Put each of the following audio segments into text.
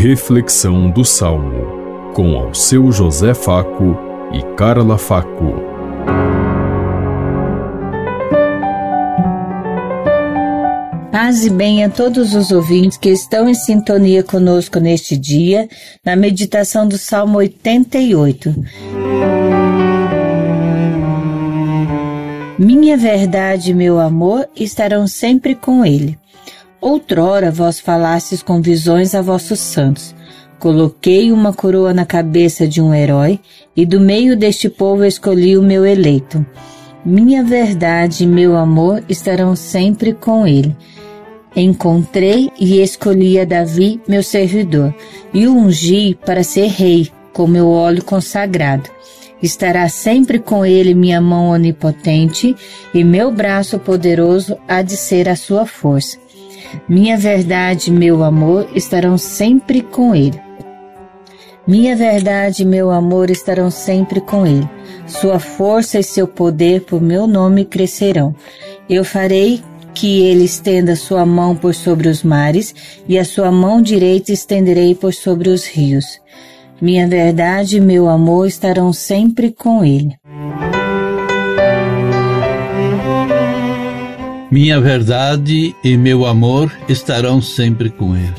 Reflexão do Salmo, com ao seu José Faco e Carla Faco. Paz e bem a todos os ouvintes que estão em sintonia conosco neste dia, na meditação do Salmo 88. Minha verdade e meu amor estarão sempre com ele. Outrora vós falastes com visões a vossos santos. Coloquei uma coroa na cabeça de um herói, e do meio deste povo escolhi o meu eleito. Minha verdade e meu amor estarão sempre com ele. Encontrei e escolhi a Davi, meu servidor, e o ungi para ser rei, com meu óleo consagrado. Estará sempre com ele minha mão onipotente, e meu braço poderoso há de ser a sua força. Minha verdade e meu amor estarão sempre com ele. Minha verdade e meu amor estarão sempre com ele. Sua força e seu poder por meu nome crescerão. Eu farei que ele estenda sua mão por sobre os mares, e a sua mão direita estenderei por sobre os rios. Minha verdade e meu amor estarão sempre com ele. Minha verdade e meu amor estarão sempre com ele.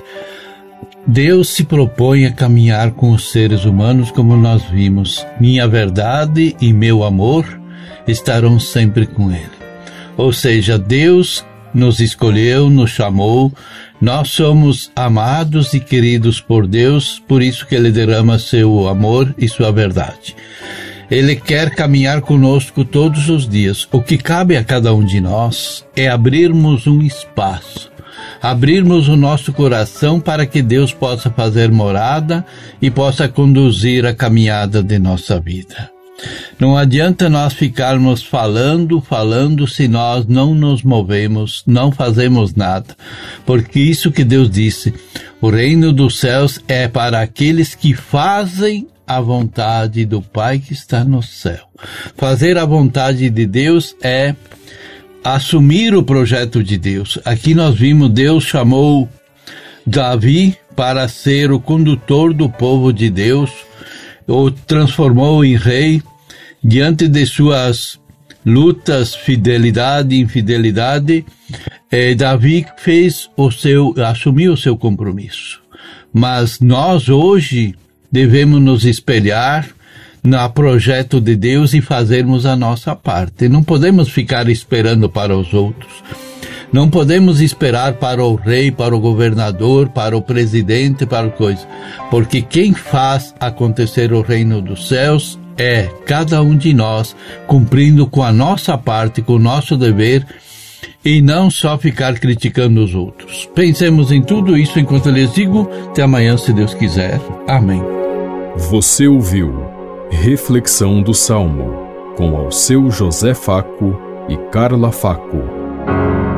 Deus se propõe a caminhar com os seres humanos como nós vimos. Minha verdade e meu amor estarão sempre com ele. Ou seja, Deus nos escolheu, nos chamou, nós somos amados e queridos por Deus, por isso que ele derrama seu amor e sua verdade. Ele quer caminhar conosco todos os dias. O que cabe a cada um de nós é abrirmos um espaço, abrirmos o nosso coração para que Deus possa fazer morada e possa conduzir a caminhada de nossa vida. Não adianta nós ficarmos falando, falando, se nós não nos movemos, não fazemos nada. Porque isso que Deus disse, o reino dos céus é para aqueles que fazem a vontade do Pai que está no céu. Fazer a vontade de Deus é assumir o projeto de Deus. Aqui nós vimos Deus chamou Davi para ser o condutor do povo de Deus, o transformou em rei diante de suas lutas, fidelidade e infidelidade. Eh, Davi fez o seu, assumiu o seu compromisso. Mas nós hoje devemos nos espelhar no projeto de Deus e fazermos a nossa parte. Não podemos ficar esperando para os outros. Não podemos esperar para o rei, para o governador, para o presidente, para coisa. Porque quem faz acontecer o reino dos céus é cada um de nós cumprindo com a nossa parte, com o nosso dever e não só ficar criticando os outros. Pensemos em tudo isso enquanto lhes digo. Até amanhã, se Deus quiser. Amém. Você ouviu Reflexão do Salmo com ao seu José Faco e Carla Faco.